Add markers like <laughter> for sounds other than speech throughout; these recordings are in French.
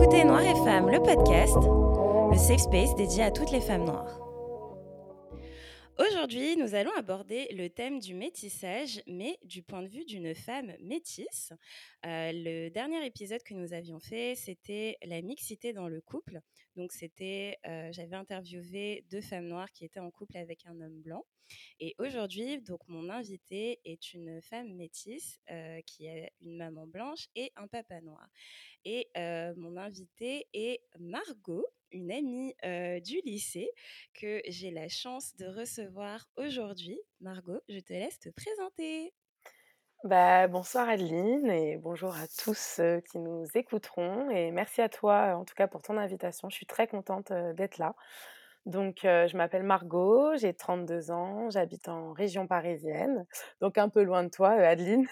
écoutez Noir et Femmes, le podcast, le safe space dédié à toutes les femmes noires. Aujourd'hui, nous allons aborder le thème du métissage, mais du point de vue d'une femme métisse. Euh, le dernier épisode que nous avions fait, c'était la mixité dans le couple. Donc, c'était, j'avais interviewé deux femmes noires qui étaient en couple avec un homme blanc. Et aujourd'hui, donc, mon invitée est une femme métisse qui a une maman blanche et un papa noir. Et mon invitée est Margot une amie du lycée que j'ai la chance de recevoir aujourd'hui. Margot, je te laisse te présenter. Bah, bonsoir Adeline et bonjour à tous ceux qui nous écouteront et merci à toi en tout cas pour ton invitation. Je suis très contente d'être là. Donc, je m'appelle Margot, j'ai 32 ans, j'habite en région parisienne, donc un peu loin de toi, Adeline.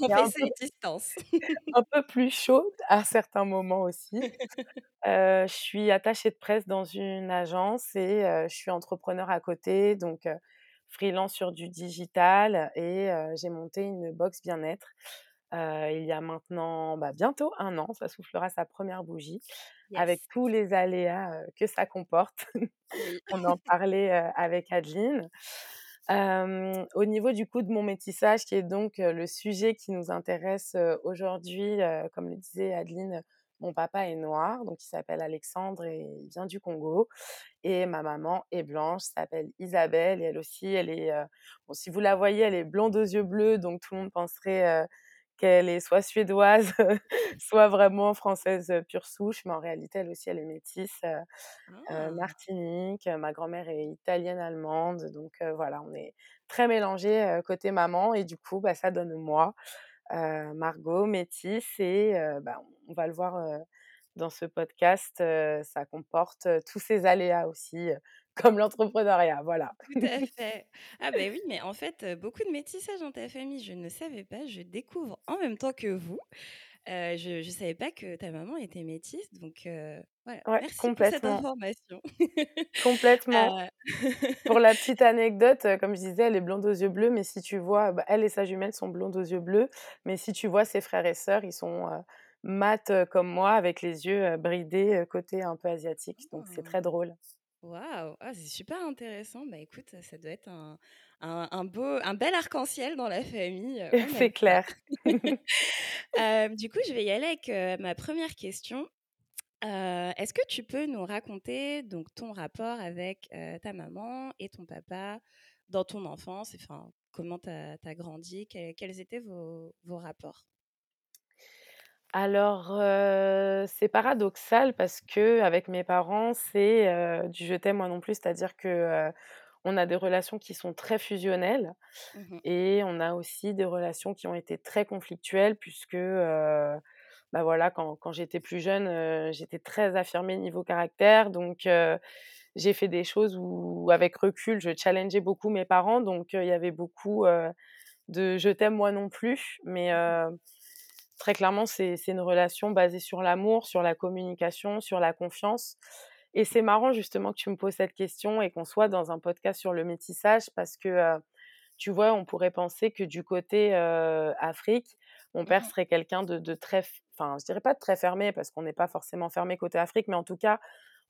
on fait ça distance. un peu plus chaud à certains moments aussi. <laughs> je suis attachée de presse dans une agence et je suis entrepreneur à côté, donc freelance sur du digital et j'ai monté une box bien-être. il y a maintenant bah, bientôt un an, ça soufflera sa première bougie, avec tous les aléas que ça comporte. On en parlait avec Adeline. au niveau du coup de mon métissage, qui est donc le sujet qui nous intéresse aujourd'hui, comme le disait Adeline, mon papa est noir, donc il s'appelle Alexandre et il vient du Congo. Et ma maman est blanche, s'appelle Isabelle et elle aussi, elle est, bon, si vous la voyez, elle est blonde aux yeux bleus, donc tout le monde penserait qu'elle est soit suédoise, <laughs> soit vraiment française pure souche, mais en réalité, elle aussi, elle est métisse, ah! Martinique. Ma grand-mère est italienne-allemande, donc voilà, on est très mélangés côté maman et du coup, bah, ça donne moi. Margot, métisse, et bah, on va le voir dans ce podcast, ça comporte tous ces aléas aussi, <laughs> comme l'entrepreneuriat, voilà. Tout à <laughs> fait. Ah ben oui, mais en fait, beaucoup de métissage dans ta famille, je ne savais pas, je découvre en même temps que vous. Je ne savais pas que ta maman était métisse, donc voilà. Merci pour cette information. <laughs> complètement. Pour la petite <laughs> anecdote, comme je disais, elle est blonde aux yeux bleus, mais si tu vois, bah, elle et sa jumelle sont blondes aux yeux bleus, mais si tu vois ses frères et sœurs, ils sont mat comme moi, avec les yeux bridés, côté un peu asiatique. Donc c'est très ah. drôle. Waouh, ah, c'est super intéressant. Bah écoute, ça doit être un, un, beau, un bel arc-en-ciel dans la famille. <laughs> c'est clair. <laughs> <laughs> du coup, je vais y aller avec ma première question. Est-ce que tu peux nous raconter donc ton rapport avec ta maman et ton papa dans ton enfance? Enfin, comment tu as, grandi? Quels, étaient vos, vos rapports? Alors, c'est paradoxal parce que avec mes parents, c'est, du «je t'aime, moi non plus», c'est-à-dire que, on a des relations qui sont très fusionnelles mmh et on a aussi des relations qui ont été très conflictuelles puisque, bah, voilà, quand quand j'étais plus jeune, j'étais très affirmée niveau caractère. Donc j'ai fait des choses où avec recul, je challengeais beaucoup mes parents. Donc il y avait beaucoup, de «je t'aime, moi non plus» mais mmh Très clairement, c'est une relation basée sur l'amour, sur la communication, sur la confiance. Et c'est marrant justement que tu me poses cette question et qu'on soit dans un podcast sur le métissage parce que, tu vois, on pourrait penser que du côté Afrique, mon père mmh serait quelqu'un de, très, enfin, je dirais pas de très fermé parce qu'on n'est pas forcément fermé côté Afrique, mais en tout cas,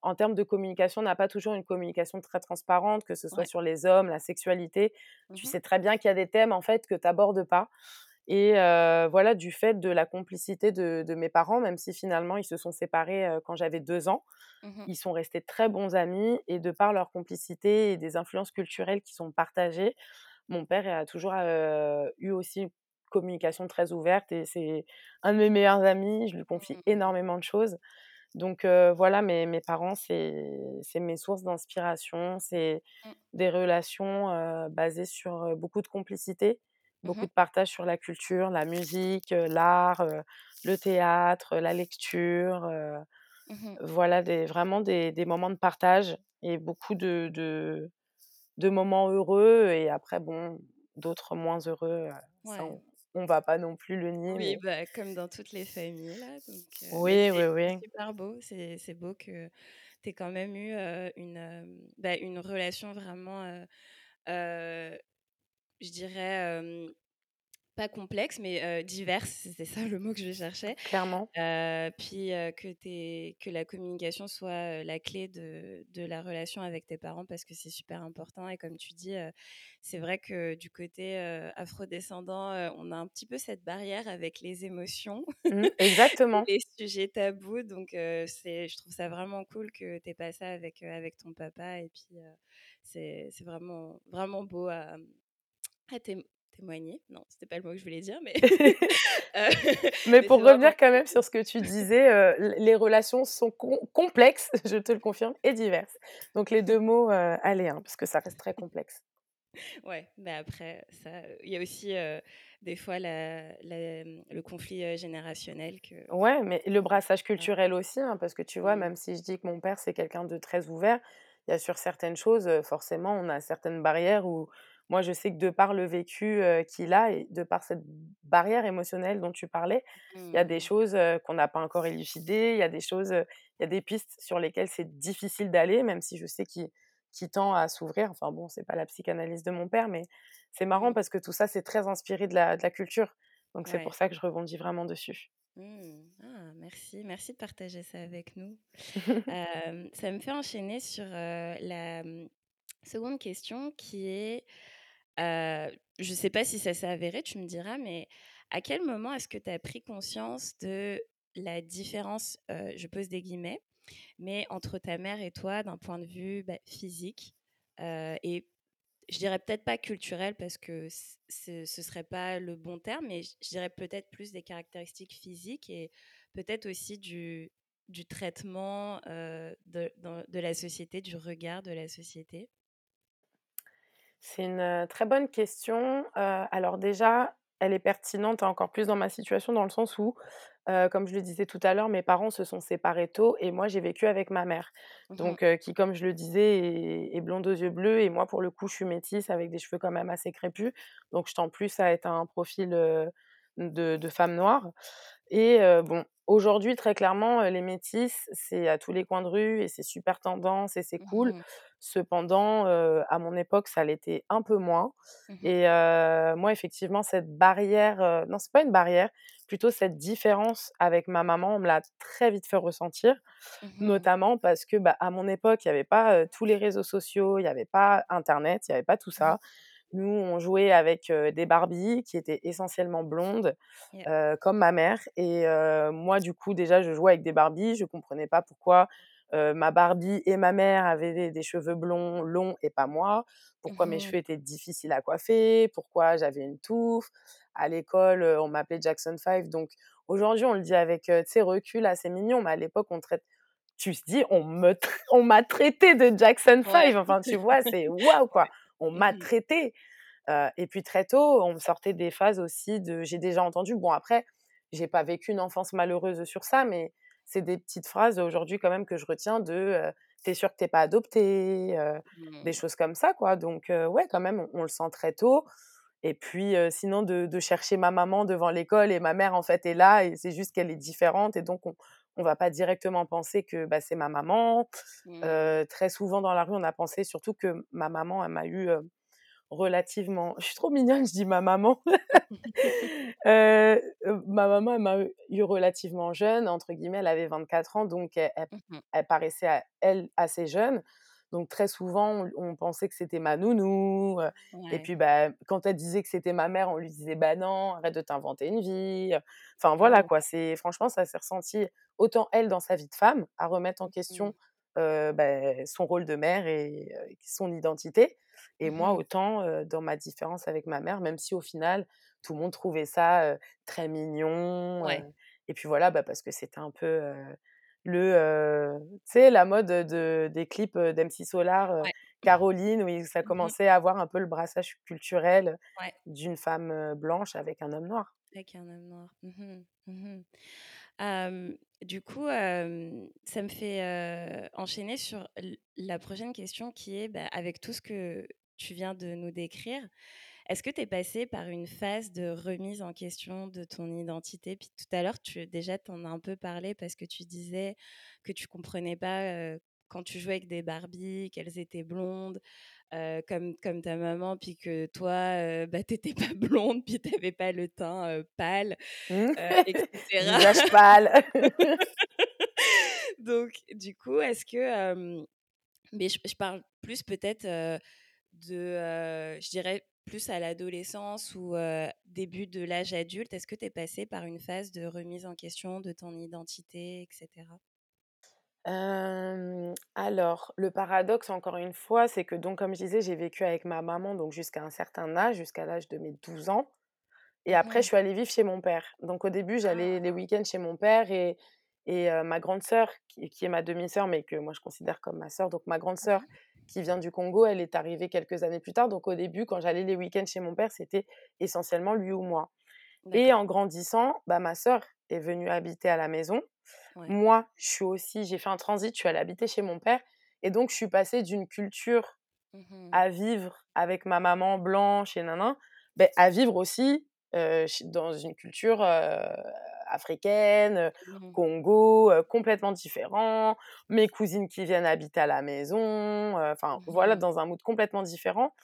en termes de communication, on n'a pas toujours une communication très transparente, que ce soit sur les hommes, la sexualité. Tu mmh sais très bien qu'il y a des thèmes en fait que tu n'abordes pas. Et voilà, du fait de la complicité de, mes parents, même si finalement ils se sont séparés quand j'avais deux ans, mmh ils sont restés très bons amis et de par leur complicité et des influences culturelles qui sont partagées, mon père a toujours eu aussi une communication très ouverte et c'est un de mes meilleurs amis, je lui confie mmh énormément de choses. Donc voilà, mes, mes parents, c'est mes sources d'inspiration, c'est mmh. des relations basées sur beaucoup de complicité beaucoup de partage sur la culture, la musique, l'art, le théâtre, la lecture. Mmh voilà, des, vraiment des, des, moments de partage et beaucoup de, de, de, moments heureux. Et après, bon, d'autres moins heureux. Ça, on ne va pas non plus le nier. Oui, bah, comme dans toutes les familles. Là, oui, oui, oui. C'est super beau. C'est beau que tu aies quand même eu une, bah, une relation vraiment je dirais, pas complexe, mais diverses, c'était ça le mot que je cherchais. Clairement. puis que, que la communication soit la clé de, de, la relation avec tes parents parce que c'est super important. Et comme tu dis, c'est vrai que du côté afrodescendant, on a un petit peu cette barrière avec les émotions, mmh, <laughs> exactement. les sujets tabous. Donc, c'est, je trouve ça vraiment cool que tu aies pas ça avec, avec ton papa. Et puis, c'est vraiment, vraiment beau à, à, témoigner? Non, c'était pas le mot que je voulais dire, mais. <laughs> <laughs> Euh, mais pour revenir quand même sur ce que tu <laughs> disais, euh, les relations sont complexes, je te le confirme, et diverses. Donc les deux mots, euh, allez, hein, parce que ça reste très complexe. Ouais, mais après, il y a aussi des fois le conflit générationnel que. Ouais, mais le brassage culturel aussi, hein, parce que tu vois, mmh. même si je dis que mon père c'est quelqu'un de très ouvert, il y a sur certaines choses, forcément, on a certaines barrières où moi, je sais que de par le vécu qu'il a et de par cette barrière émotionnelle dont tu parlais, il y a des mmh. choses qu'on n'a pas encore élucidées, il y a des choses, il y a des pistes sur lesquelles c'est difficile d'aller, même si je sais qu'il tend à s'ouvrir. Enfin bon, c'est pas la psychanalyse de mon père, mais c'est marrant mmh. parce que tout ça, c'est très inspiré de la, de la culture. Donc c'est pour ça que je rebondis vraiment dessus. Mmh. Ah, merci, merci de partager ça avec nous. <laughs> ça me fait enchaîner sur la seconde question qui est je ne sais pas si ça s'est avéré, tu me diras, mais à quel moment est-ce que tu as pris conscience de la différence, je pose des guillemets, mais entre ta mère et toi d'un point de vue bah, physique et je dirais peut-être pas culturel parce que ce serait pas le bon terme, mais je dirais peut-être plus des caractéristiques physiques et peut-être aussi du, traitement de, la société, du regard de la société? C'est une très bonne question. alors déjà, elle est pertinente encore plus dans ma situation dans le sens où, comme je le disais tout à l'heure, mes parents se sont séparés tôt et moi j'ai vécu avec ma mère. Mmh Donc qui, comme je le disais, est, blonde aux yeux bleus et moi pour le coup je suis métisse avec des cheveux quand même assez crépus. Donc je tends plus à être un profil de, de femme noire. Et bon, aujourd'hui, très clairement, les métisses, c'est à tous les coins de rue et c'est super tendance et c'est cool. Mmh Cependant, à mon époque, ça l'était un peu moins. Mmh et moi, effectivement, cette barrière, non, c'est pas une barrière, plutôt cette différence avec ma maman, on me l'a très vite fait ressentir, mmh notamment parce que, bah, à mon époque, il n'y avait pas tous les réseaux sociaux, il n'y avait pas Internet, il n'y avait pas tout ça. Nous, on jouait avec des Barbies qui étaient essentiellement blondes, comme ma mère. Et moi, du coup, déjà, je jouais avec des Barbies. Je ne comprenais pas pourquoi ma Barbie et ma mère avaient des, cheveux blonds longs et pas moi. Pourquoi mes mmh cheveux étaient difficiles à coiffer? Pourquoi j'avais une touffe? À l'école, on m'appelait Jackson 5. Donc aujourd'hui, on le dit avec recul, assez mignon. Mais à l'époque, on traite tu te dis, on m'a traité de Jackson 5. Enfin, tu vois, c'est <laughs> waouh, quoi on m'a mmh traité. et puis très tôt, on sortait des phases aussi de. J'ai déjà entendu. Bon, après, j'ai pas vécu une enfance malheureuse sur ça, mais c'est des petites phrases aujourd'hui quand même que je retiens de t'es sûr que t'es pas adopté, des mmh. choses comme ça, quoi. Donc, ouais, quand même, on, le sent très tôt. Et puis, sinon, de, chercher ma maman devant l'école et ma mère, en fait, est là et c'est juste qu'elle est différente. Et donc, on, on va pas directement penser que bah, c'est ma maman. Mmh. très souvent dans la rue, on a pensé surtout que ma maman, elle m'a eu relativement. Je suis trop mignonne, je dis ma maman. <laughs> <laughs> ma maman, elle m'a eu relativement jeune, entre guillemets, elle avait 24 ans, donc elle, mmh elle paraissait à elle assez jeune. Donc très souvent, on, pensait que c'était ma nounou. Et puis, bah, quand elle disait que c'était ma mère, on lui disait, bah non, arrête de t'inventer une vie. Enfin voilà quoi. C'est franchement, ça s'est ressenti autant elle dans sa vie de femme à remettre en mmh question bah, son rôle de mère et son identité. Et moi, mmh autant dans ma différence avec ma mère, même si au final, tout le monde trouvait ça très mignon. et puis voilà, bah, parce que c'était un peu le, tu sais, la mode de, des clips d'MC Solar, Caroline, où ça mmh commençait à avoir un peu le brassage culturel d'une femme blanche avec un homme noir. Avec un homme noir. Mmh du coup, ça me fait enchaîner sur la prochaine question qui est, bah, avec tout ce que tu viens de nous décrire, est-ce que tu es passé par une phase de remise en question de ton identité? Puis tout à l'heure, tu déjà tu en as un peu parlé parce que tu disais que tu comprenais pas quand tu jouais avec des Barbies, qu'elles étaient blondes. comme, comme ta maman, puis que toi, bah, tu étais pas <laughs> blonde, puis tu avais pas le teint pâle, Mmh. <laughs> et cetera. Visage pâle. <laughs> Donc, du coup, est-ce que, mais je je parle plus peut-être, de, je dirais plus à l'adolescence ou début de l'âge adulte. Est-ce que tu es passée par une phase de remise en question de ton identité, et cetera? Hem, alors, le paradoxe, encore une fois, c'est que donc comme je disais, j'ai vécu avec ma maman donc jusqu'à un certain âge, jusqu'à l'âge de mes 12 ans et après je suis allée vivre chez mon père. Donc au début, j'allais les Ah! week-ends chez mon père et et ma grande sœur qui qui est ma demi-sœur, mais que moi je considère comme ma sœur, donc ma grande sœur. Qui vient du Congo, elle est arrivée quelques années plus tard. Donc au début, quand j'allais les week-ends chez mon père, c'était essentiellement lui ou moi et en grandissant, bah, ma sœur est venue habiter à la maison. Ouais. Moi, je suis aussi j'ai fait un transit, je suis allée habiter chez mon père et donc je suis passée d'une culture Mmh mh. à vivre avec ma maman blanche et nin, beh, à vivre aussi, dans une culture, africaine, Mmh mh. Congo, heu, complètement différent. Mes cousines qui viennent habiter à la maison, heu, enfin Mmh voilà, mh. dans un mood complètement différent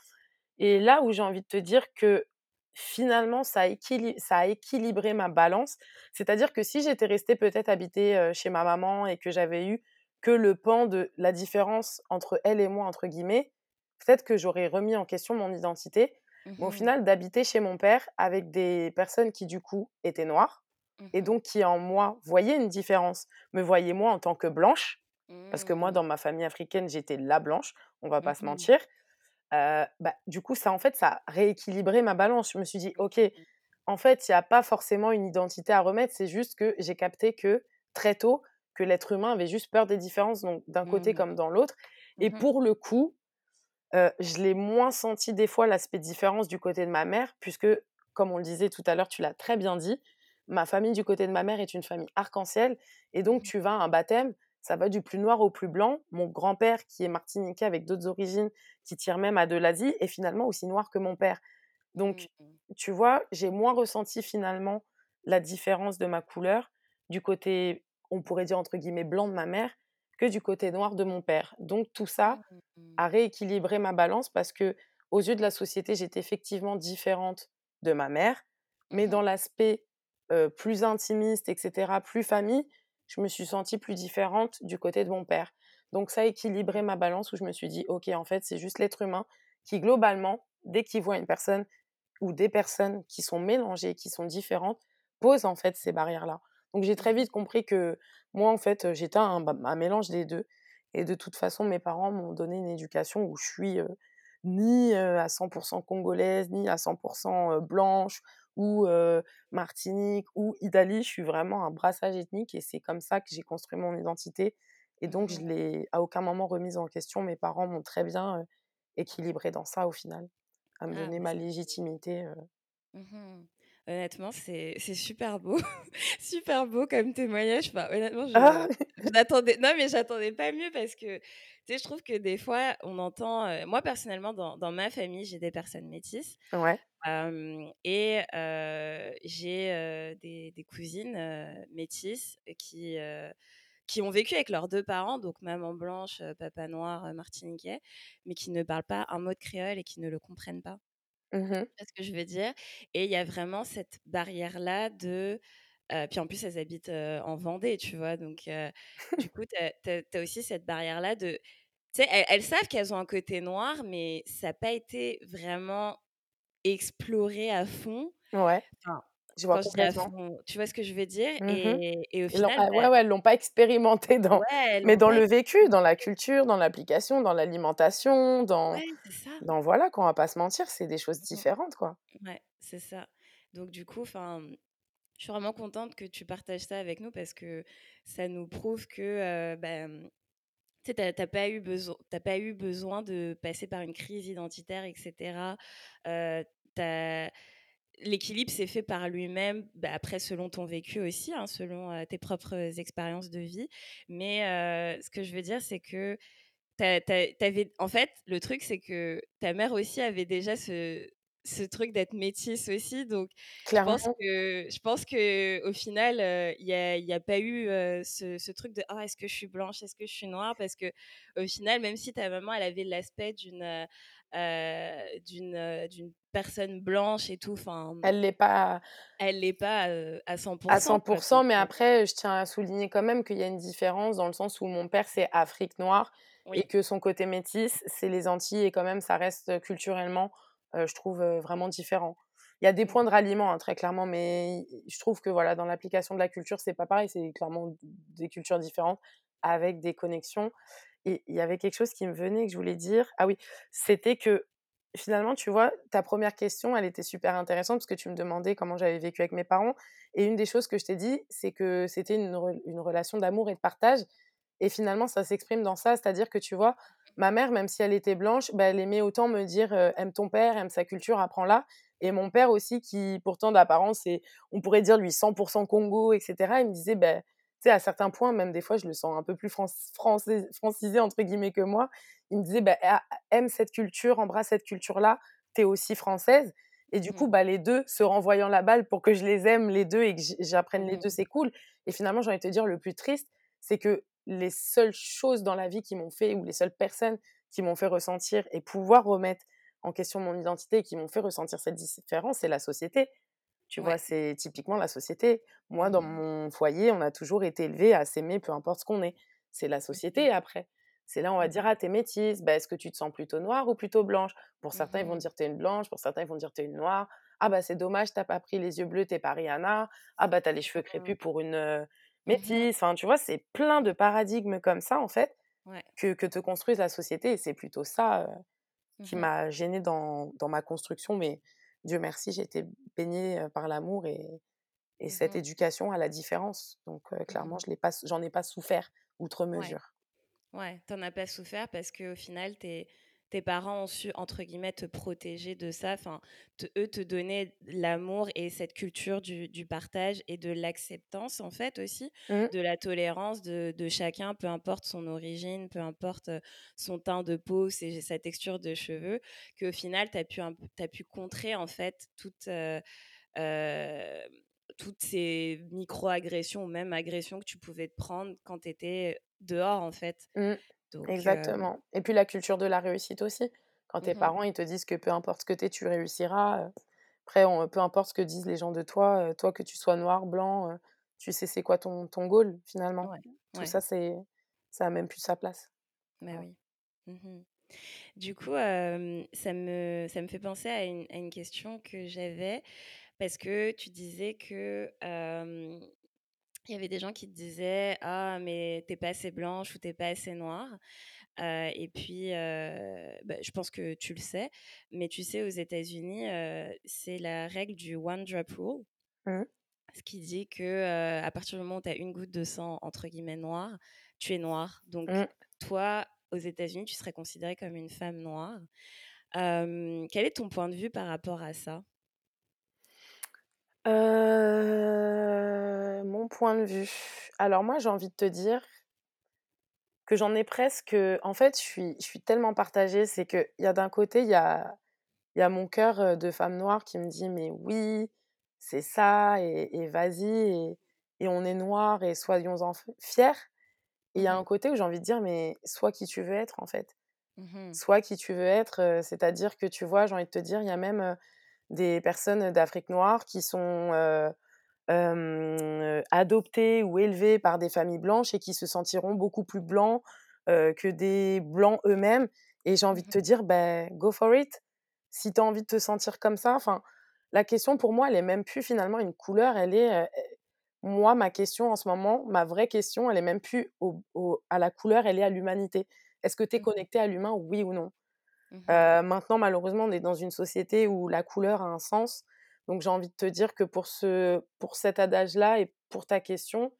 et là où j'ai envie de te dire que finalement ça équili ça a équilibré ma balance, c'est-à-dire que si j'étais restée peut-être habiter, chez ma maman et que j'avais eu que le pan de la différence entre «elle et moi» entre guillemets, peut-être que j'aurais remis en question mon identité. Mmh Mais au mh. final, d'habiter chez mon père avec des personnes qui du coup étaient noires Mmh et mh. donc qui en moi voyaient une différence, me voyaient moi en tant que blanche, parce que moi Mmh. dans ma famille africaine, j'étais la blanche, on va Mmh pas se mh. mentir. Bah, du coup ça en fait, ça a rééquilibré ma balance. Je me suis dit: Mmh «OK, en fait, il y a pas forcément une identité à remettre, c'est juste que j'ai capté que, très tôt, que l'être humain avait juste peur des différences, donc d'un côté Mmh. comme dans l'autre» et Mmh pour le coup, je l'ai moins senti des fois l'aspect différence du côté de ma mère puisque, comme on le disait tout à l'heure, tu l'as très bien dit, ma famille du côté de ma mère est une famille arc-en-ciel et Mmh donc mh. tu vas à un baptême, ça va du plus noir au plus blanc. Mon grand-père qui est martiniquais avec d'autres origines, qui tire même à de l'Asie, est finalement aussi noir que mon père. Mmh Donc mh. tu vois, j'ai moins ressenti finalement la différence de ma couleur du côté, on pourrait dire entre guillemets «blanc» de ma mère, que du côté noir de mon père. Donc tout ça Mmh mh. a rééquilibré ma balance parce qu'aux yeux de la société, j'étais effectivement différente de ma mère, Mmh mais dans l'aspect, heu, plus intimiste et cetera, plus famille, je me suis sentie plus différente du côté de mon père. Donc ça a équilibré ma balance où je me suis dit: «OK, en fait, c'est juste l'être humain qui globalement, dès qu'il voit une personne ou des personnes qui sont mélangées, qui sont différentes, pose en fait ces barrières-là». Donc j'ai très vite compris que moi, en fait, j'étais un bah, un mélange des 2 et de toute façon, mes parents m'ont donné une éducation où je suis, heu, ni, à 100 % congolaise, ni à 100 % heu, blanche ou Martinique ou Italie. Je suis vraiment un brassage ethnique et c'est comme ça que j'ai construit mon identité et Mmh donc je mh. l'ai à aucun moment remise en question. Mes parents m'ont très bien, heu, équilibrée dans ça au final, à me Ah donner ma légitimité, Mmh mh. Honnêtement, c'est super beau, <laughs> super beau comme témoignage. Enfin, honnêtement, je Ah! je n'attendais non, mais j'attendais pas mieux parce que, sais, je trouve que des fois, on entend, heu moi personnellement, dans dans ma famille, j'ai des personnes métisses, Ouais. et j'ai, des des cousines, métisses qui, heu, qui ont vécu avec leurs 2 parents, donc maman blanche, papa noir, martiniquais, mais qui ne parlent pas un mot de créole et qui ne le comprennent pas. Mmh vois ce que je veux dire? Et il y a vraiment cette barrière-là de puis en plus elles habitent, en Vendée, tu vois? Donc du coup, tu as tu as tu as aussi cette barrière-là de tu sais, elles elles savent qu'elles ont un côté noir, mais ça a pas été vraiment exploré à fond. Ouais, Enfin, je vois complètement. fond, tu vois ce que je veux dire? Mmh mh. Et et au final, ah bah ouais, ouais, elles l'ont pas expérimenté dans ouais, mais dans le vécu, dans la culture, dans l'application, dans l'alimentation, dans Ouais, ça. dans voilà quoi, on va pas se mentir, c'est des choses Mmh différentes, quoi. Ouais, c'est ça. Donc du coup, enfin Je suis vraiment contente que tu partages ça avec nous parce que ça nous prouve que, heu, bah, tu sais, tu as tu as pas eu besoin tu as pas eu besoin de passer par une crise identitaire et cetera. Heu, tu as l'équilibre s'est fait par lui-même, bah, après selon ton vécu aussi, hein, selon, heu, tes propres expériences de vie. Mais, heu, ce que je veux dire, c'est que avais en fait, le truc, c'est que ta mère aussi avait déjà ce ce truc d'être métisse aussi, donc je pense que je pense qu'au final, heu, il y a il y a pas eu, ce ce truc de: «Ah, est-ce que je suis blanche? Est-ce que je suis noire?» parce qu'au final, même si ta maman, elle avait l'aspect d'une, d'une, d'une personne blanche et tout, enfin, Elle l'est pas elle l'est pas, à à 100 cent quoi, mais après, je tiens à souligner quand même qu'il y a une différence dans le sens où mon père, c'est Afrique noire et que son côté métis, c'est les Antilles et quand même ça reste culturellement, je trouve, heu, vraiment différent. Il y a des points de ralliement, hein, très clairement, mais je trouve que voilà, dans l'application de la culture, c'est pas pareil, c'est clairement des cultures différentes avec des connexions et il y avait quelque chose qui me venait que je voulais dire. Ah oui, c'était que finalement, tu vois, ta première question, elle était super intéressante parce que tu me demandais comment j'avais vécu avec mes parents et une des choses que je t'ai dit, c'est que c'était une relation d'amour et de partage et finalement, ça s'exprime dans ça. C'est-à-dire que, tu vois, ma mère, même si elle était blanche, bah, elle aimait autant me dire, «Aime ton père, aime sa culture, apprends-la» et mon père aussi qui pourtant d'apparence est, on pourrait dire lui 100 Congo et cetera, il me disait, beh, tu sais, à certains points, même des fois, je le sens un peu plus français «francisé» entre guillemets que moi. Il me disait: «Bah, aime cette culture, embrasse cette culture-là, tu es aussi française» et du Mmh. coup, bah, les 2 se renvoyant la balle pour que je les aime les 2 et que j'apprenne les 2, Mmh. c'est cool. Et finalement, j'ai envie de te dire, le plus triste, c'est que les seules choses dans la vie qui m'ont fait ou les seules personnes qui m'ont fait ressentir et pouvoir remettre en question mon identité et qui m'ont fait ressentir cette différence, c'est la société. Tu vois? C'est typiquement la société. Moi, dans Mmh mon foyer, on a toujours été élevés à s'aimer peu importe ce qu'on est. C'est la Mmh société après. C'est là, on va Mmh dire: «Ah, tu es métisse, bah, est-ce que tu te sens plutôt noire ou plutôt blanche?» pour certains, ils vont Mmh dire: «Tu es une blanche», pour certains, ils vont dire: «Tu es une noire». «Ah bah, c'est dommage, tu as pas pris les yeux bleus, tu es pas Rihanna». «Ah bah, tu as les cheveux Mmh. crépus pour une, heu, Mmh métisse». Enfin, tu vois? C'est plein de paradigmes comme ça, en fait, Ouais. que que te construise la société et c'est plutôt ça, heu, qui Mmh m'a gênée dans dans ma construction, mais Dieu merci, j'ai été baignée, par l'amour et et cette Mmh éducation à la différence. Donc clairement, Mmh je j'en ai pas souffert outre Ouais. mesure. Ouais, tu as pas souffert parce qu'au final, tes tes parents ont su, entre guillemets, «te protéger» de ça, enfin, eux, te donner l'amour et cette culture du du partage et de l'acceptance, en fait, aussi, Mmh, de la tolérance de de chacun, peu importe son origine, peu importe, son teint de peau, ses sa texture de cheveux, qu'au final, tu as pu pu contrer, en fait, toute, toutes ces micro-agressions ou même agressions que tu pouvais te prendre quand tu étais dehors, en fait. mmh, Donc exactement et puis la culture de la réussite aussi. Quand tes mmh parents, ils te disent que peu importe ce que tu es, tu réussiras, après on peu importe ce que disent les gens de toi, toi que tu sois noir, blanc, tu sais c'est quoi ton ton goal finalement. Ouais, Tout ouais, ça c'est ça a même plus sa place. bah, Voilà. oui. Mmh Du coup, ça me ça me fait penser à une à une question que j'avais parce que tu disais que, il y avait des gens qui te disaient: «Ah mais tu pas assez blanche ou tu pas assez noire». Heu et puis, bah, je pense que tu le sais, mais tu sais aux États-Unis, c'est la règle du one drop rule. Mmh, Ce qui dit que, à partir du moment où tu as une goutte de sang entre guillemets «noir», tu es noir. Donc mmh. toi, aux États-Unis, tu serais considérée comme une femme noire. Quel est ton point de vue par rapport à ça? Mon point de vue. Alors moi, j'ai envie de te dire que j'en ai presque, en fait, je suis je suis tellement partagée. C'est qu'il y a d'un côté, il y a y a mon cœur, de femme noire qui me dit: «Mais oui, c'est ça et et vas-y et et on est noir et soyons-en fiers» et il y a Mmh un côté où j'ai envie de dire: «Mais sois qui tu veux être, en fait. Mmh Sois qui tu veux être», c'est-à-dire que, tu vois, j'ai envie de te dire, il y a même, des personnes d'Afrique noire qui sont, heu, adoptés ou élevés par des familles blanches et qui se sentiront beaucoup plus blancs, que des blancs eux-mêmes et j'ai envie de te Mmh dire, ben, go for it. Si tu as envie de te sentir comme ça, enfin, la question pour moi, elle est même plus finalement une couleur, elle est, heu, moi, ma question en ce moment, ma vraie question, elle est même plus au au à la couleur, elle est à l'humanité. Est-ce que tu es Mmh connecté à l'humain, oui ou non? Mmh maintenant, malheureusement, on est dans une société où la couleur a un sens. Donc j'ai envie de te dire que pour ce pour cet adage-là et pour ta question,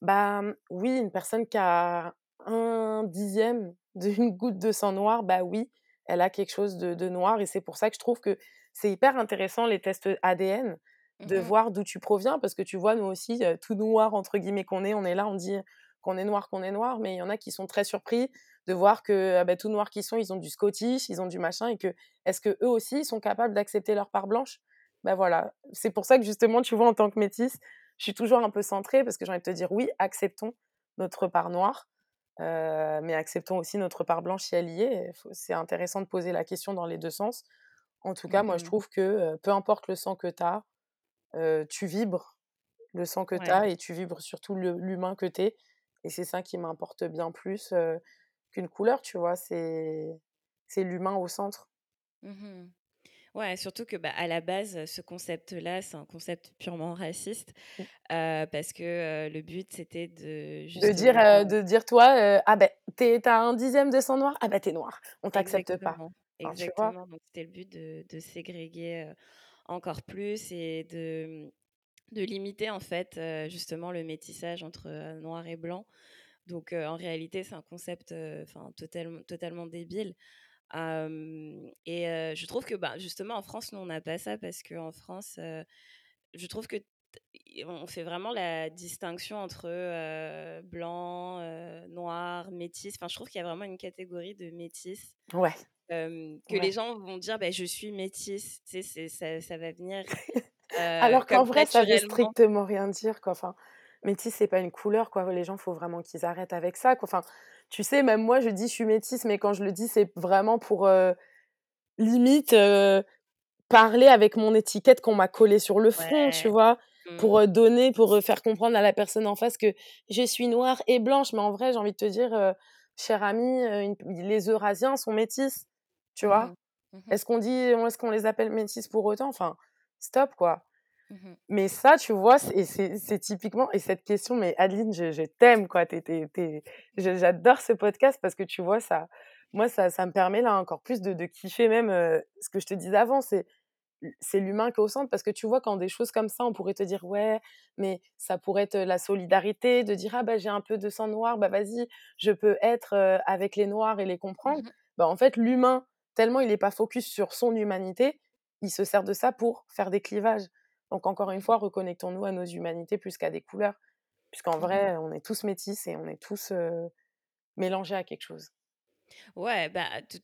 bah, mmh, oui, une personne qui a un dixième <laughs> d'une goutte de sang noir, bah, oui, elle a quelque chose de de noir et c'est pour ça que je trouve que c'est hyper intéressant les tests ADN, de Mmh voir d'où tu proviens parce que tu vois, nous aussi, tout «noir» entre guillemets qu'on est, on est là, on dit qu'on est noir, qu'on est noir, mais il y en a qui sont très surpris de voir que, ah bah, tout noirs qu'ils sont, ils ont du Scottish, ils ont du machin et que est-ce qu'eux aussi, ils sont capables d'accepter leur part blanche? Bah, voilà, c'est pour ça que justement, tu vois, en tant que métisse, je suis toujours un peu centrée parce que j'ai envie de te dire: «Oui, acceptons notre part noire». mais acceptons aussi notre part blanche y est. c'est intéressant de poser la question dans les deux sens. En tout cas, moi, je Mmh trouve que, peu importe le sang que tu as, tu vibres le sang que tu as et tu vibres surtout l'humain que tu es et c'est ça qui m'importe bien plus, qu'une couleur, tu vois? C'est c'est l'humain au centre. Mmh Ouais, surtout que, bah, à la base, ce concept-là, c'est un concept purement raciste, Mmh. parce que, le but, c'était de De dire, justement de dire toi, «Ah ben, tu es un dixième de sang noir, ah bah, tu es noir, on t'accepte pas». exactement, Enfin, donc c'était le but de de ségréguer, encore plus et de, de limiter, en fait, justement le métissage entre, noir et blanc. Donc, en réalité, c'est un concept, enfin totalement totalement débile. Et je trouve que, bah, justement en France, nous, on n'a pas ça parce qu'en France, je trouve que on fait vraiment la distinction entre, blanc, noir, métis. Enfin, je trouve qu'il y a vraiment une catégorie de métis, Ouais, que ouais. les gens vont dire: «Beh, je suis métisse». Tu sais, ça ça va venir, <laughs> Alors qu'en vrai, ça veut strictement rien dire, quoi. Enfin, métisse, c'est pas une couleur, quoi. Les gens, faut vraiment qu'ils arrêtent avec ça, quoi. Enfin, tu sais, même moi, je dis: «Je suis métisse», mais quand je le dis, c'est vraiment pour, limite, parler avec mon étiquette qu'on m'a collée sur le front, tu vois? Mmh. Pour, heu, donner, pour, faire comprendre à la personne en face que je suis noire et blanche. Mais en vrai, j'ai envie de te dire, amie, heu, une les Eurasiens sont métis, tu vois? Mmh Mmh Est-ce qu'on dit est-ce qu'on les appelle métis pour autant? Enfin, stop, quoi. Mmh Mais ça, tu vois, c'est typiquement et cette question, mais Adeline, je je t'aime, quoi. J'adore ce podcast parce que tu vois, ça moi, ça ça me permet, là, encore plus de de kiffer même, heu, ce que je te disais avant, c'est c'est l'humain qui est au centre parce que tu vois, quand des choses comme ça, on pourrait te dire: «Ouais, mais ça pourrait être, la solidarité», de dire: «Ah bah, j'ai un peu de sang noir, bah, vas-y, je peux être, heu, avec les noirs et les comprendre». mh. Bah, en fait, l'humain, tellement il est pas focus sur son humanité, il se sert de ça pour faire des clivages. Donc encore une fois, reconnectons-nous à nos humanités plus qu'à des couleurs, puisqu'en Mmh vrai, on est tous métis et on est tous, mélangés à quelque chose. Ouais, bah, tout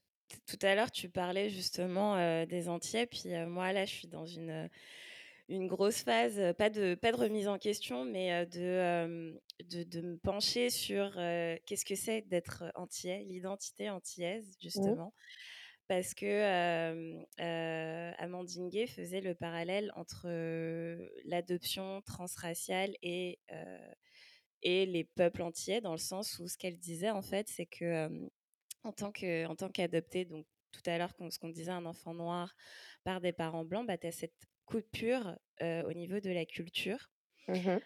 tout à l'heure, tu parlais justement, des Antillais, puis, moi, là, je suis dans une, une grosse phase, pas de pas de remise en question, mais, de, de de me pencher sur, qu'est-ce que c'est d'être, antillais, l'identité antillaise, Mmh. Parce que, heu, Amandine Gay faisait le parallèle entre, l'adoption transraciale et et les peuples antillais, dans le sens où ce qu'elle disait, en fait, c'est que, en tant que en tant qu'adopté, donc tout à l'heure, ce qu'on disait, un enfant noir par des parents blancs, bah, tu as cette coupure, au niveau de la culture. Mmh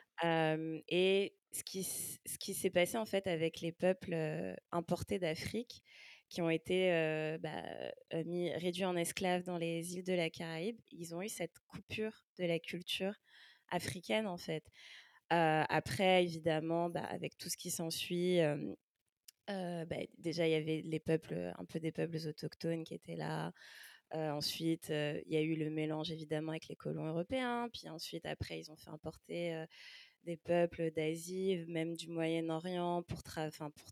et ce qui ce qui s'est passé, en fait, avec les peuples, importés d'Afrique qui ont été, bah, mis réduits en esclaves dans les îles de la Caraïbe, ils ont eu cette coupure de la culture africaine, en fait. Après évidemment, bah, avec tout ce qui s'ensuit, bah, déjà, il y avait les peuples, un peu des peuples autochtones qui étaient là. Ensuite, il y a eu le mélange évidemment avec les colons européens. Puis ensuite, après, ils ont fait importer, des peuples d'Asie, même du Moyen-Orient pour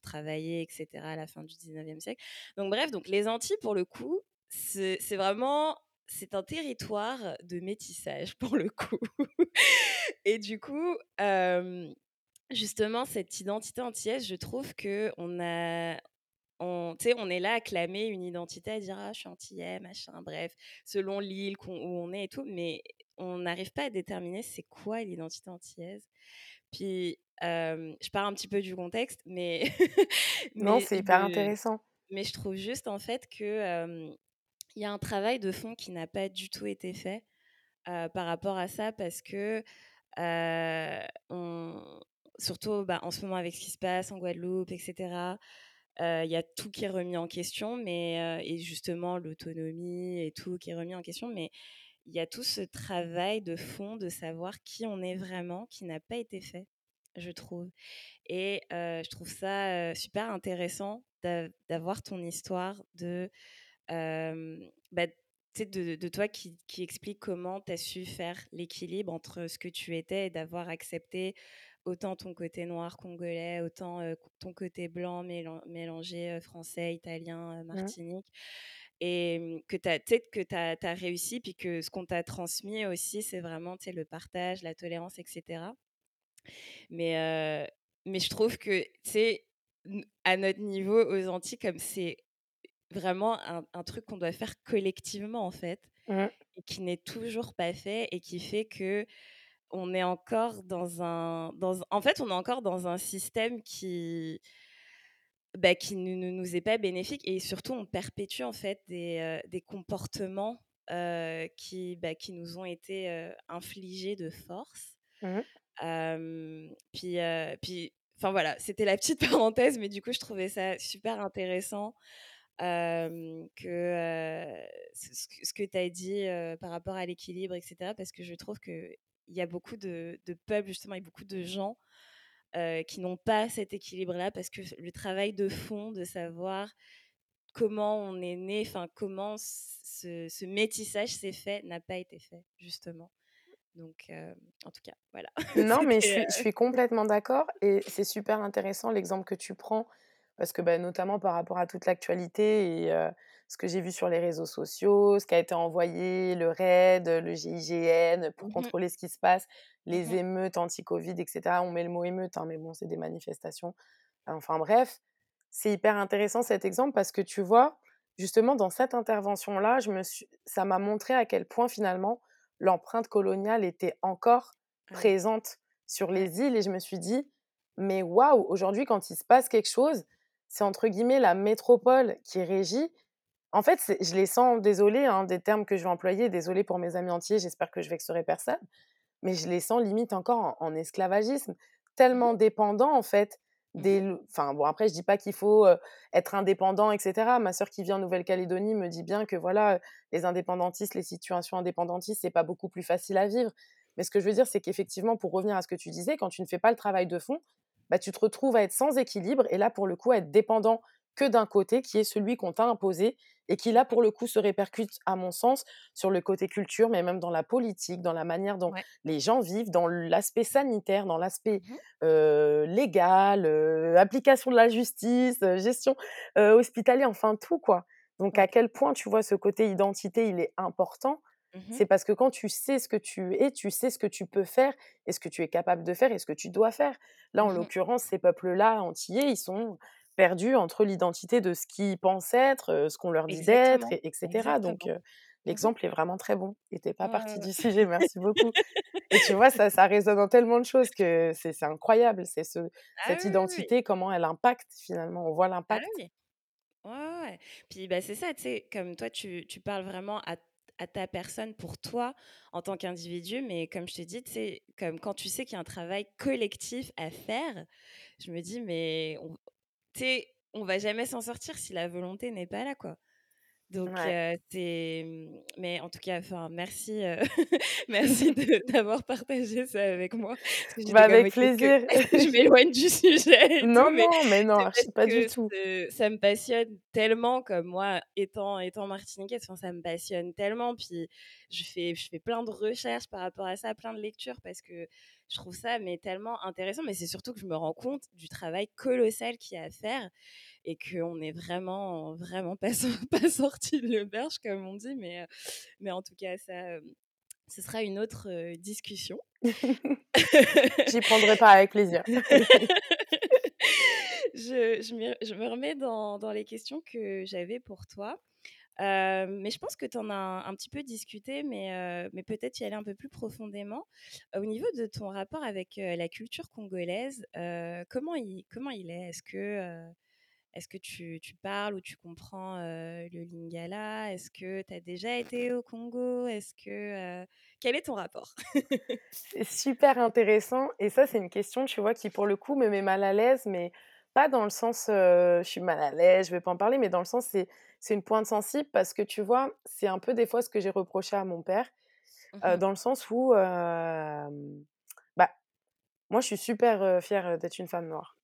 travailler et cetera à la fin du 19e siècle. Donc bref, donc les Antilles pour le coup, c'est vraiment c'est un territoire de métissage <laughs> pour le coup. Et du coup, Justement, cette identité antillaise, je trouve que on a on on est là à clamer une identité, à dire: «Ah, je suis antillais, machin», bref, selon l'île où on est et tout, mais on n'arrive pas à déterminer c'est quoi l'identité antillaise. Puis, je pars un petit peu du contexte, mais <laughs> Non, mais c'est hyper intéressant. mais je trouve juste, en fait, que, hem, il y a un travail de fond qui n'a pas du tout été fait, par rapport à ça parce que, on surtout, bah, en ce moment avec ce qui se passe en Guadeloupe et cetera, heu, il y a tout qui est remis en question, mais et justement l'autonomie et tout qui est remis en question, mais il y a tout ce travail de fond de savoir qui on est vraiment qui n'a pas été fait, je trouve et je trouve ça, super intéressant d'a d'avoir ton histoire de, bah, de de toi qui qui explique comment tu as su faire l'équilibre entre ce que tu étais et d'avoir accepté autant ton côté noir congolais, autant, ton côté blanc mélan mélangé, français, italien, Mmh. Et mmh, que tu as que tu as réussi puis que ce qu'on t'a transmis aussi, c'est vraiment, le partage, la tolérance et cetera. Mais mais je trouve que, à notre niveau aux Antilles, comme c'est vraiment un truc qu'on doit faire collectivement, en fait Mmh. et qui n'est toujours pas fait et qui fait qu'on est encore dans un dans en fait, on est encore dans un système qui bah, qui ne nous est pas bénéfique et surtout on perpétue en fait des, heu, des comportements, heu, qui, bah, qui nous ont été, heu, infligés de force. Mmh. Puis, puis enfin voilà, c'était la petite <laughs> parenthèse, mais du coup je trouvais ça super intéressant, que, ce ce que que tu as dit, par rapport à l'équilibre et cetera. Parce que je trouve qu'il y a beaucoup de de peuples justement et beaucoup de gens, heu, qui n'ont pas cet équilibre-là parce que le travail de fond de savoir comment on est né, enfin comment ce ce métissage s'est fait, n'a pas été fait justement. Donc, heu, en tout cas, voilà, <laughs> Non, mais je suis je suis complètement d'accord et c'est super intéressant l'exemple que tu prends parce que, bah, notamment par rapport à toute l'actualité et ce que j'ai vu sur les réseaux sociaux, ce qui a été envoyé, le RAID, le GIGN pour Mmh mh. contrôler ce qui se passe, les mh. émeutes anti-covid et cetera. On met le mot émeute, hein, mais bon, c'est des manifestations. Enfin bref, c'est hyper intéressant cet exemple parce que tu vois, justement dans cette intervention-là, je me suis ça m'a montré à quel point finalement l'empreinte coloniale était encore présente sur les îles et je me suis dit: «Mais waouh, aujourd'hui quand il se passe quelque chose, c'est entre guillemets «la métropole» qui régit». En fait, je les sens, désolée, hein, des termes que je vais employer, désolée pour mes amis antillais, j'espère que je vexerai personne, mais je les sens limite encore en en esclavagisme, Mmh mh. tellement dépendants en fait Mmh mh. des enfin bon après je dis pas qu'il faut, être indépendant et cetera. Ma sœur qui vit en Nouvelle-Calédonie me dit bien que voilà, les indépendantistes, les situations indépendantistes, c'est pas beaucoup plus facile à vivre. Mais ce que je veux dire, c'est qu'effectivement, pour revenir à ce que tu disais, quand tu ne fais pas le travail de fond, bah, tu te retrouves à être sans équilibre et là, pour le coup, à être dépendant que d'un côté qui est celui qu'on t'a imposé et qui là, pour le coup, se répercute, à mon sens, sur le côté culture, mais même dans la politique, dans la manière dont Ouais. les gens vivent, dans l'aspect sanitaire, dans l'aspect, Mmh légal, application de la justice, gestion, hospitalière, enfin tout quoi. Donc à quel point, tu vois, ce côté identité, il est important, Mmh mh. c'est parce que quand tu sais ce que tu es, tu sais ce que tu peux faire et ce que tu es capable de faire et ce que tu dois faire. Là, en Mmh mh. l'occurrence, ces peuples-là, antillais, ils sont perdus entre l'identité de ce qu'ils pensent être, ce qu'on leur dit d'être Exactement, et et cetera. Donc Mmh l'exemple est vraiment très bon et tu es pas Ouais, partie ouais. du sujet, merci beaucoup. Et tu vois, ça ça résonne dans tellement de choses que c'est c'est incroyable, c'est ce Ah cette oui, oui, oui. identité, comment elle impacte finalement, on voit Ah l'impact. oui. Ouais. Puis, bah, c'est ça, tu sais, comme toi, tu tu parles vraiment à à ta personne, pour toi, en tant qu'individu, mais comme je te dis, tu sais, comme quand tu sais qu'il y a un travail collectif à faire, je me dis: «Mais on tu sais, on va jamais s'en sortir si la volonté n'est pas là, quoi». Donc Ouais. heu, c'est mmh, mais en tout cas, enfin, merci, <laughs> de <laughs> d'avoir partagé ça avec moi. Bah, avec «OK, est-ce que plaisir. que <laughs> je m'éloigne du sujet et tout?» Non, mais non, mais non, archi pas du tout. ça me passionne tellement, comme moi, étant étant martiniquaise, enfin, ça me passionne tellement. Puis je fais je fais plein de recherches par rapport à ça, plein de lectures parce que je trouve ça, mais tellement intéressant. Mais c'est surtout que je me rends compte du travail colossal qu'il y a à faire et qu'on est vraiment, vraiment pas sor <laughs> pas sortis de l'auberge comme on dit. Mais heu, mais en tout cas, ça, hem, ce sera une autre, heu, discussion. J'y prendrai part avec plaisir. <laughs> Je je me je me remets dans dans les questions que j'avais pour toi. Heu, mais je pense que tu en as un petit peu discuté, mais heu, mais peut-être y aller un peu plus profondément. Au niveau de ton rapport avec, la culture congolaise, comment il est? Est-ce que, est-ce que tu parles ou tu comprends, le lingala? Est-ce que tu as déjà été au Congo? Est-ce que, quel est ton rapport? <laughs> C'est super intéressant et ça, c'est une question, tu vois, qui pour le coup me met mal à l'aise, mais pas dans le sens, je suis mal à l'aise, je vais pas en parler, mais dans le sens, c'est c'est une pointe sensible parce que tu vois, c'est un peu des fois ce que j'ai reproché à mon père, Mmh dans le sens où, bah, moi, je suis super, fière, d'être une femme noire.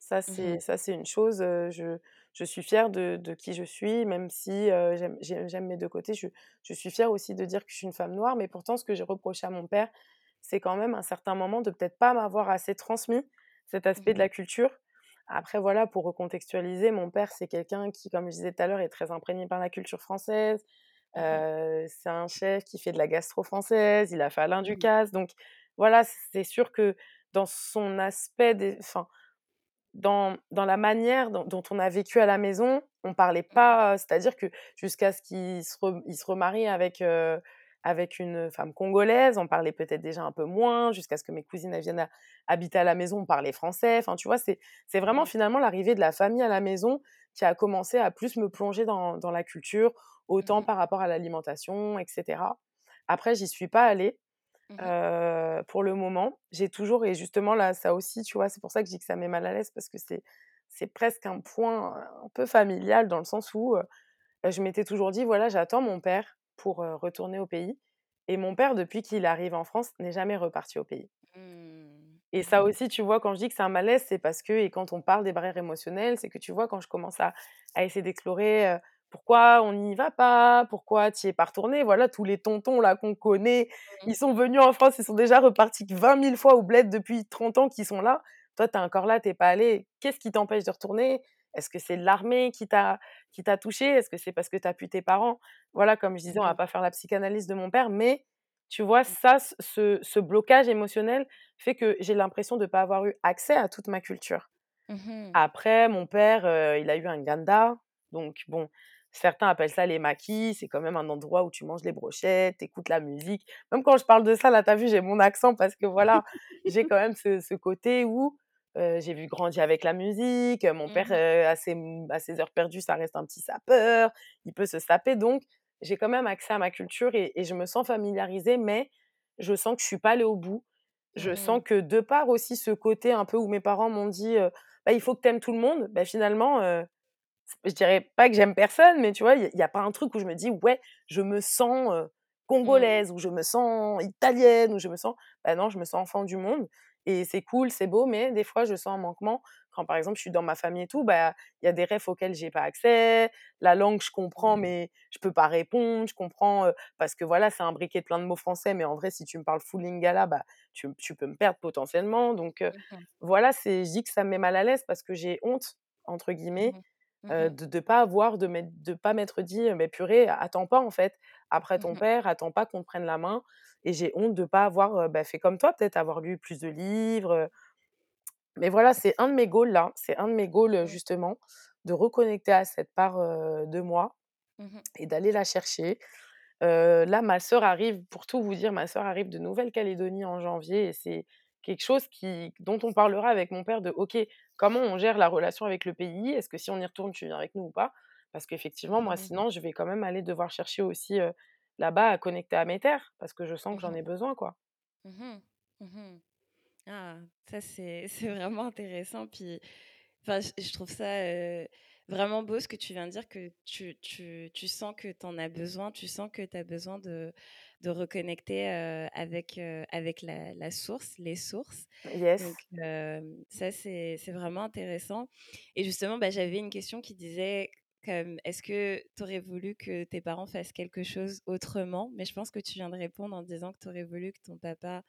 Ça, Mmh mh. c'est ça, c'est une chose, je je suis fière de de qui je suis, même si, heu, j'aime j'ai j'aime mes 2 côtés. Je je suis fière aussi de dire que je suis une femme noire, mais pourtant ce que j'ai reproché à mon père, c'est quand même, à un certain moment, de peut-être pas m'avoir assez transmis cet Mmh aspect de mh. la culture. Après voilà, pour recontextualiser, mon père, c'est quelqu'un qui, comme je disais tout à l'heure, est très imprégné par la culture française. Mmh c'est un chef qui fait de la gastro française, il a fait Alain Mmh mh. Ducasse, donc voilà, c'est sûr que dans son aspect des enfin dans dans la manière dont dont on a vécu à la maison, on parlait pas c'est-à-dire que jusqu'à ce qu'il se re il se remarie avec, avec une femme congolaise, on parlait peut-être déjà un peu moins, jusqu'à ce que mes cousines, viennent ha habiter à la maison, on parlait français. Enfin, tu vois, c'est vraiment Mmh. finalement l'arrivée de la famille à la maison qui a commencé à plus me plonger dans dans la culture, Mmh autant mh. par rapport à l'alimentation et cetera. Après, j'y suis pas allée, Mmh mh. heu, pour le moment. J'ai toujours et justement là, ça aussi, tu vois, c'est pour ça que je dis que ça met mal à l'aise parce que c'est c'est presque un point, heu, un peu familial dans le sens où, heu, je m'étais toujours dit: «Voilà, j'attends mon père pour, retourner au pays» et mon père, depuis qu'il arrive en France, n'est jamais reparti au pays. Mmh. Et ça aussi, tu vois, quand je dis que c'est un malaise, c'est parce que et quand on parle des barrières émotionnelles, c'est que, tu vois, quand je commence à à essayer d'explorer, pourquoi on n'y va pas? Pourquoi tu y es pas retourné? Voilà, tous les tontons là qu'on connaît, Mmh. ils sont venus en France, ils sont déjà repartis 20 000 fois au bled depuis 30 ans qu'ils sont là. Toi, tu es encore là, tu es pas allé. Qu'est-ce qui t'empêche de retourner? Est-ce que c'est l'armée qui t'a qui t'a touché? Est-ce que c'est parce que tu as pu tes parents? Voilà, comme je disais, on Mmh va mh. pas faire la psychanalyse de mon père, mais tu vois, Mmh. ça, ce ce blocage émotionnel fait que j'ai l'impression de pas avoir eu accès à toute ma culture. Mmh mh. Après, mon père, heu, il a eu un Nganda, donc bon, certains appellent ça les maquis, c'est quand même un endroit où tu manges les brochettes, tu écoutes la musique. Même quand je parle de ça, là, tu as vu, j'ai mon accent parce que voilà, j'ai quand même ce ce côté où, heu, j'ai vu grandi avec la musique, mon Mmh père, mh. heu, à ses m à ses heures perdues, ça reste un petit sapeur, il peut se saper, donc j'ai quand même accès à ma culture et et je me sens familiarisée, mais je sens que je suis pas allée au bout. Mmh Je sens mh. que de par aussi ce côté un peu où mes parents m'ont dit, «Bah, il faut que tu aimes tout le monde», bah, finalement, je dirais pas que j'aime personne, mais tu vois, il y a pas un truc où je me dis: «Ouais, je me sens, Mmh. congolaise» ou «Je me sens italienne» ou «Je me sens» bah, non, je me sens enfant du monde et c'est cool, c'est beau, mais des fois, je sens un manquement quand, par exemple, je suis dans ma famille et tout, bah, il y a des refs auxquels j'ai pas accès, la langue, je comprends, Mmh. mais je peux pas répondre, je comprends, parce que voilà, c'est imbriqué de plein de mots français, mais en vrai, si tu me parles full lingala, bah, tu peux me perdre potentiellement, donc Mmh mh. voilà, c'est je dis que ça me met mal à l'aise parce que j'ai «honte» entre guillemets, mh. Mmh heu, mh. de de pas avoir de m'être de pas m'être dit: «Mais purée, attends pas, en fait, après Mmh ton père, attends pas qu'on te prenne la main» et j'ai honte de pas avoir, bah, fait comme toi, peut-être avoir lu plus de livres, mais voilà, c'est un de mes goals là, c'est un de mes goals, Mmh. justement, de reconnecter à cette part, de moi Mmh et d'aller la chercher. Là, ma sœur arrive pour tout vous dire, ma sœur arrive de Nouvelle-Calédonie en janvier et c'est quelque chose qui dont on parlera avec mon père de: «OK, comment on gère la relation avec le pays? Est-ce que si on y retourne, tu viens avec nous ou pas?» parce qu'effectivement, moi, Mmh mh. sinon, je vais quand même aller devoir chercher aussi, là-bas à connecter à mes terres parce que je sens Mmh que j'en mh. ai besoin, quoi. Mmh mh. Mmh mh. Ah, ça c'est <laughs> vraiment intéressant puis enfin, je je trouve ça, vraiment beau ce que tu viens de dire que tu tu tu sens que tu en as besoin, tu sens que tu as besoin de de reconnecter, heu, avec, heu, avec la la source, les sources, donc Yes. hem, ça c'est vraiment intéressant et justement, bah, j'avais une question qui disait «Est-ce que tu aurais voulu que tes parents fassent quelque chose autrement?» mais je pense que tu viens de répondre en disant que tu aurais voulu que ton papa,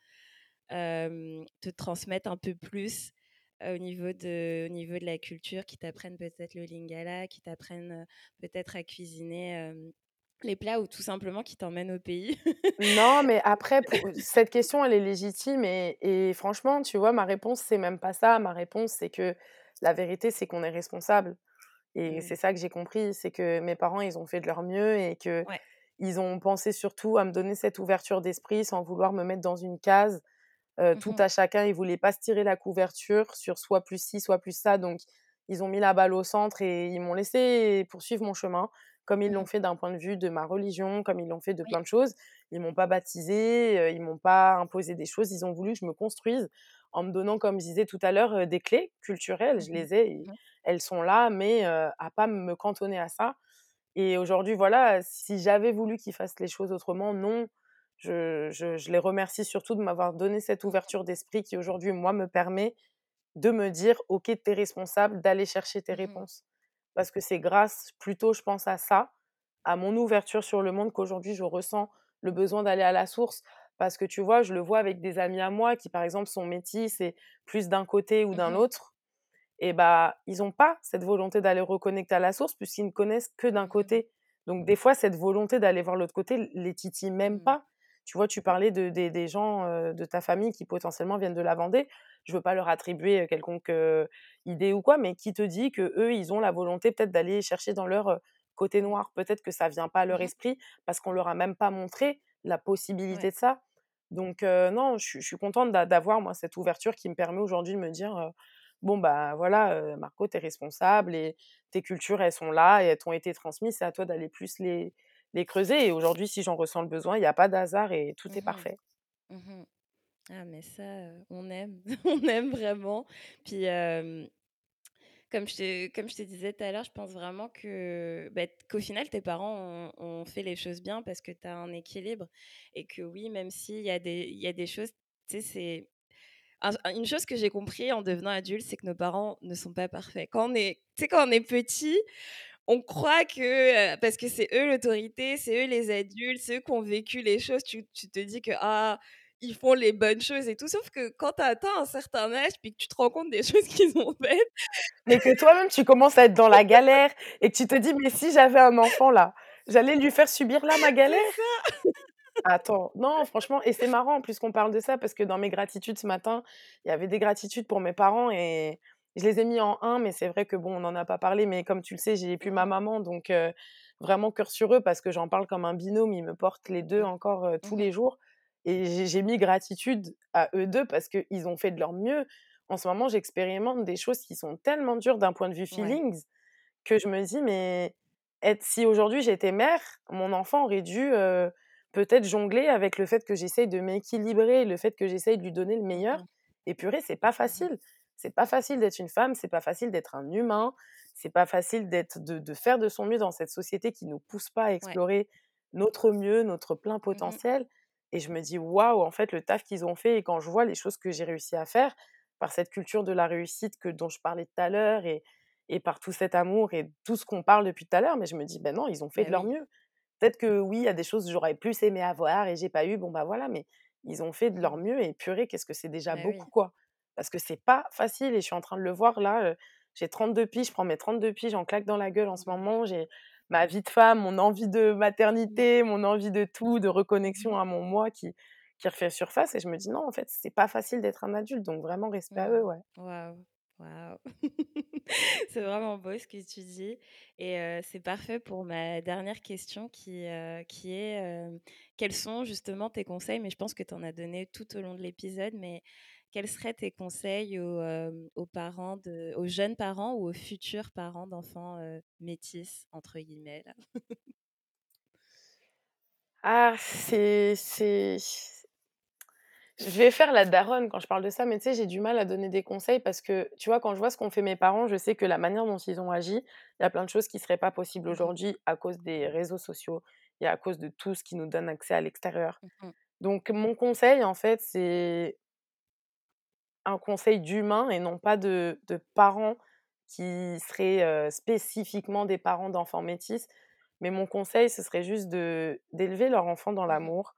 te transmette un peu plus, au niveau de au niveau de la culture, qu'il t'apprenne peut-être le lingala, qu'il t'apprenne, heu, peut-être à cuisiner, hem, les plats ou tout simplement qu'il t'emmène au pays. Non, <laughs> mais après pour cette question, elle est légitime et et franchement, tu vois, ma réponse, c'est même pas ça. Ma réponse, c'est que la vérité, c'est qu'on est responsable et Mmh. c'est ça que j'ai compris, c'est que mes parents, ils ont fait de leur mieux et Ouais. qu'ils ont pensé surtout à me donner cette ouverture d'esprit sans vouloir me mettre dans une case, Mmh tout à chacun. Ils voulaient pas se tirer la couverture sur soit plus ci, soit plus ça, donc ils ont mis la balle au centre et ils m'ont laissé poursuivre mon chemin, comme ils Mmh l'ont fait d'un point de vue de ma religion, comme ils l'ont fait de Oui. plein de choses. Ils m'ont pas baptisée, heu, ils m'ont pas imposé des choses, ils ont voulu que je me construise en me donnant, comme je disais tout à l'heure, heu, des clés culturelles. Mmh Je les ai et elles sont là, mais à pas me cantonner à ça et aujourd'hui, voilà, si j'avais voulu qu'ils fassent les choses autrement, non, je je je les remercie surtout de m'avoir donné cette ouverture d'esprit qui aujourd'hui, moi, me permet de me dire: «OK, tu es responsable d'aller chercher tes Mmh mh. réponses». Parce que c'est grâce plutôt, je pense, à ça, à mon ouverture sur le monde qu'aujourd'hui je ressens le besoin d'aller à la source. Parce que tu vois, je le vois avec des amis à moi qui, par exemple, sont métis et plus d'un côté ou Mmh d'un autre et bah, ils ont pas cette volonté d'aller reconnecter à la source puisqu'ils ne connaissent que d'un Mmh mh. côté. Donc des fois, cette volonté d'aller voir l'autre côté les titille même pas. Tu vois, tu parlais de des des gens, de ta famille qui potentiellement viennent de la Vendée. Je veux pas leur attribuer, quelconque, idée ou quoi, mais qui te dit qu'eux, ils ont la volonté peut-être d'aller chercher dans leur, côté noir? Peut-être que ça vient pas à leur Mmh esprit parce qu'on leur a même pas montré la Ouais. possibilité de ça. Donc non, je suis je suis contente d'a d'avoir moi cette ouverture qui me permet aujourd'hui de me dire, «Bon, bah, voilà, Marco, tu es responsable et tes cultures, elles sont là et elles t'ont été transmises, c'est à toi d'aller plus les les creuser» et aujourd'hui, si j'en ressens le besoin, il y a pas d'hasard et tout est Mmh parfait. Mmh Ah mais ça, on aime, <laughs> on aime vraiment. Puis, comme je te comme je te disais tout à l'heure, je pense vraiment que, bah, qu'au final, tes parents ont ont fait les choses bien parce que tu as un équilibre et que oui, même s'il y a des il y a des choses, tu sais, c'est un une chose que j'ai compris en devenant adulte, c'est que nos parents ne sont pas parfaits. Quand on est quand on est petit, on croit que, parce que c'est eux l'autorité, c'est eux les adultes, c'est eux qui ont vécu les choses, tu tu te dis que: «Ah, ils font les bonnes choses et tout». Sauf que quand tu atteins un certain âge, puis que tu te rends compte des <laughs> choses qu'ils ont faites Mais que toi-même, tu commences à être dans la <laughs> galère et que tu te dis: «Mais si j'avais un enfant là, j'allais lui faire subir là ma galère?» Attends, non franchement et c'est marrant en plus qu'on parle de ça parce que dans mes gratitudes ce matin, il y avait des gratitudes pour mes parents et je les ai mis en un, mais c'est vrai que bon, on n'en a pas parlé, mais comme tu le sais, j'ai plus ma Mmh maman donc vraiment cœur sur eux parce que j'en parle comme un binôme, ils me portent les 2 Ouais. encore, tous Mmh les jours et j'ai mis gratitude à eux 2 parce qu'ils ont fait de leur mieux. En ce moment, j'expérimente des choses qui sont tellement dures d'un point de vue Ouais. feelings que je me dis: «Mais être si aujourd'hui j'étais mère, mon enfant aurait dû, peut-être jongler avec le fait que j'essaye de m'équilibrer, le fait que j'essaye de lui donner le Mmh meilleur» et purée, c'est pas Mmh facile. C'est pas facile d'être une femme, c'est pas facile d'être un humain, c'est pas facile d'être de de faire de son mieux dans cette société qui nous pousse pas à Ouais. explorer notre mieux, notre plein Mmh potentiel et je me dis: «Waouh, en fait, le taf qu'ils ont fait» et quand je vois les choses que j'ai réussi à faire par cette culture de la réussite que dont je parlais tout à l'heure et et par tout cet amour et tout ce qu'on parle depuis tout à l'heure, mais je me dis: «Ben non, ils ont fait de leur oui. mieux». Peut-être que oui, il y a des choses que j'aurais plus aimé avoir et j'ai pas eu, bon bah voilà, mais ils ont fait de leur mieux et purée, qu'est-ce que c'est déjà oui. beaucoup, quoi. Parce que c'est pas facile et je suis en train de le voir là, j'ai 32 piges, je prends mes 32 piges en claque dans la gueule en ce moment. J'ai ma vie de femme, mon envie de Mmh. maternité, mon envie de tout, de Mmh reconnexion à mon moi qui qui refait surface et je me dis: «Non, en fait, c'est pas facile d'être un adulte», donc vraiment respect à eux, ouais. Waouh, waouh. <laughs> C'est vraiment beau ce que tu dis et c'est parfait pour ma dernière question qui, qui est, quels sont justement tes conseils? Mais je pense que tu en as donné tout au long de l'épisode, mais quels seraient tes conseils aux, aux parents de aux jeunes parents ou aux futurs parents d'enfants, heu, «métis» entre guillemets là? Ah, c'est c'est Je vais faire la daronne quand je parle de ça, mais tu sais, j'ai du mal à donner des conseils parce que, tu vois, quand je vois ce qu'ont fait mes parents, je sais que la manière dont ils ont agi, il y a plein de choses qui seraient pas possibles Mmh mh. aujourd'hui à cause des réseaux sociaux et à cause de tout ce qui nous donne accès à l'extérieur. Mmh Donc, mon conseil, en fait, c'est un conseil d'humain et non pas de, de parents qui seraient euh, spécifiquement des parents d'enfants métis. Mais mon conseil, ce serait juste d'élever leur enfant dans Mmh l'amour,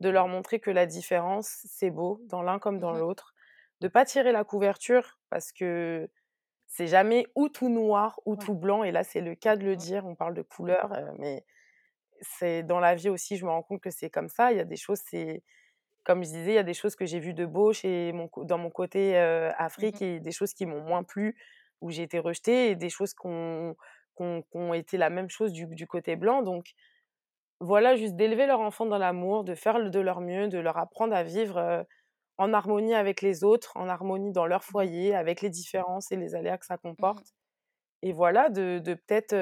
de leur montrer que la différence, c'est beau, dans l'un comme dans Mmh l'autre, de pas tirer la couverture parce que c'est jamais ou tout noir ou Ouais. tout blanc. Et là, c'est le cas de le dire. On parle de couleur, euh, mais c'est dans la vie aussi, je me rends compte que c'est comme ça. Il y a des choses, c'est comme je disais, il y a des choses que j'ai vues de beau chez mon dans mon côté, heu, Afrique Mmh et des choses qui m'ont moins plu, où j'ai été rejetée et des choses qui ont été la même chose du du côté blanc. Donc voilà, juste d'élever leur enfant dans l'amour, de faire de leur mieux, de leur apprendre à vivre, en harmonie avec les autres, en harmonie dans leur Mmh foyer, avec les différences et les aléas que ça Mmh comporte. Et voilà, de de peut-être,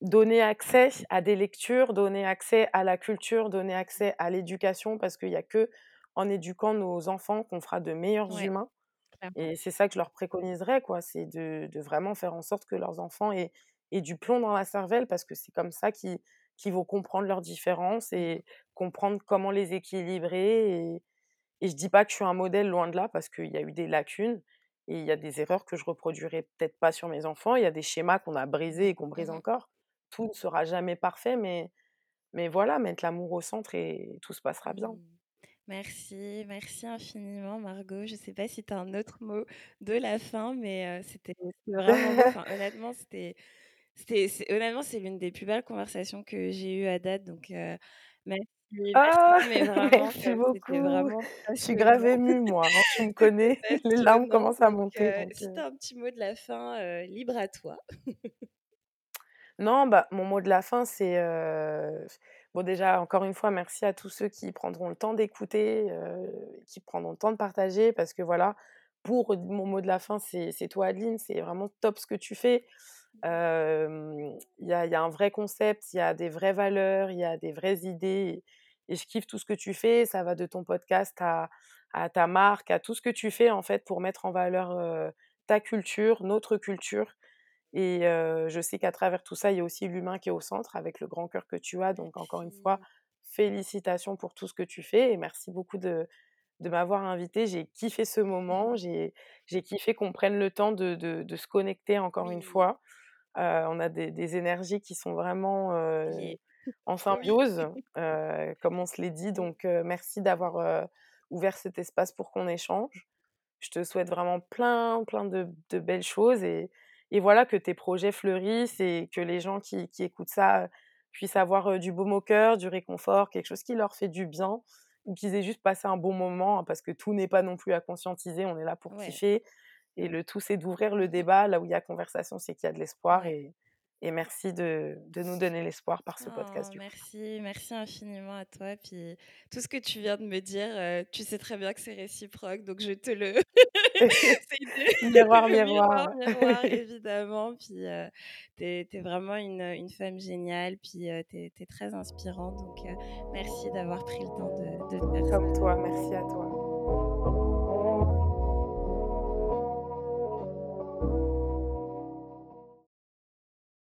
donner accès à des lectures, donner accès à la culture, donner accès à l'éducation parce qu'il y a que en éduquant nos enfants qu'on fera de meilleurs Ouais, humains et c'est ça que je leur préconiserais, quoi. C'est de de vraiment faire en sorte que leurs enfants aient aient du plomb dans la cervelle parce que c'est comme ça qu'ils vont comprendre leurs différences et comprendre comment les équilibrer et et je dis pas que je suis un modèle, loin de là, parce qu'il y a eu des lacunes et il y a des erreurs que je reproduirai peut-être pas sur mes enfants. Il y a des schémas qu'on a brisés et qu'on brise Mmh encore. Tout ne sera jamais parfait, mais mais voilà, mettre l'amour au centre et tout se passera bien. Mmh. Merci, merci infiniment Margot. Je ne sais pas si tu as un autre mot de la fin, mais c'était vraiment. Enfin, <laughs> honnêtement, c'était honnêtement, c'est l'une des plus belles conversations que j'ai eues à date, donc merci. Ah! merci, mais <laughs> vraiment, Merci c'était beaucoup. vraiment Je suis grave émue moi, hein, tu me <laughs> connais, les larmes commencent à monter donc si tu as un petit mot de la fin, libre à toi. Non, bah, mon mot de la fin, c'est, bon déjà, encore une fois, merci à tous ceux qui prendront le temps d'écouter, qui prendront le temps de partager parce que voilà, pour mon mot de la fin, c'est c'est toi Adeline, c'est vraiment top ce que tu fais. Hem, il y a il y a un vrai concept, il y a des vraies valeurs, il y a des vraies idées et je kiffe tout ce que tu fais. Ça va de ton podcast à à ta marque, à tout ce que tu fais en fait pour mettre en valeur, ta culture, notre culture et je sais qu'à travers tout ça, il y a aussi l'humain qui est au centre avec le grand cœur que tu as. Donc encore une fois, félicitations pour tout ce que tu fais et merci beaucoup de de m'avoir invitée. J'ai kiffé ce moment, j'ai kiffé qu'on prenne le temps de de de se connecter encore une fois. On a des des énergies qui sont vraiment, en <laughs> symbiose, <laughs> comme on se l'est dit. Donc merci d'avoir, ouvert cet espace pour qu'on échange. Je te souhaite vraiment plein, plein de de belles choses et et voilà, que tes projets fleurissent et que les gens qui qui écoutent ça puissent avoir, heu, du baume au cœur, du réconfort, quelque chose qui leur fait du bien ou qu'ils aient juste passé un bon moment, hein, parce que tout n'est pas non plus à conscientiser. On est là pour Ouais. kiffer et le tout, c'est d'ouvrir le débat. Là où il y a conversation, c'est qu'il y a de l'espoir et et merci de de nous donner l'espoir par ce Oh podcast, du coup. merci, merci infiniment à toi. Puis tout ce que tu viens de me dire, heu, tu sais très bien que c'est réciproque, donc je te le <laughs> Miroir, miroir, miroir. miroir, <laughs> évidemment. Puis, heu, tu es vraiment une, femme géniale, puis, heu, tu es très inspirante, donc heu, merci d'avoir pris le temps de de faire Comme ça. toi, merci à toi.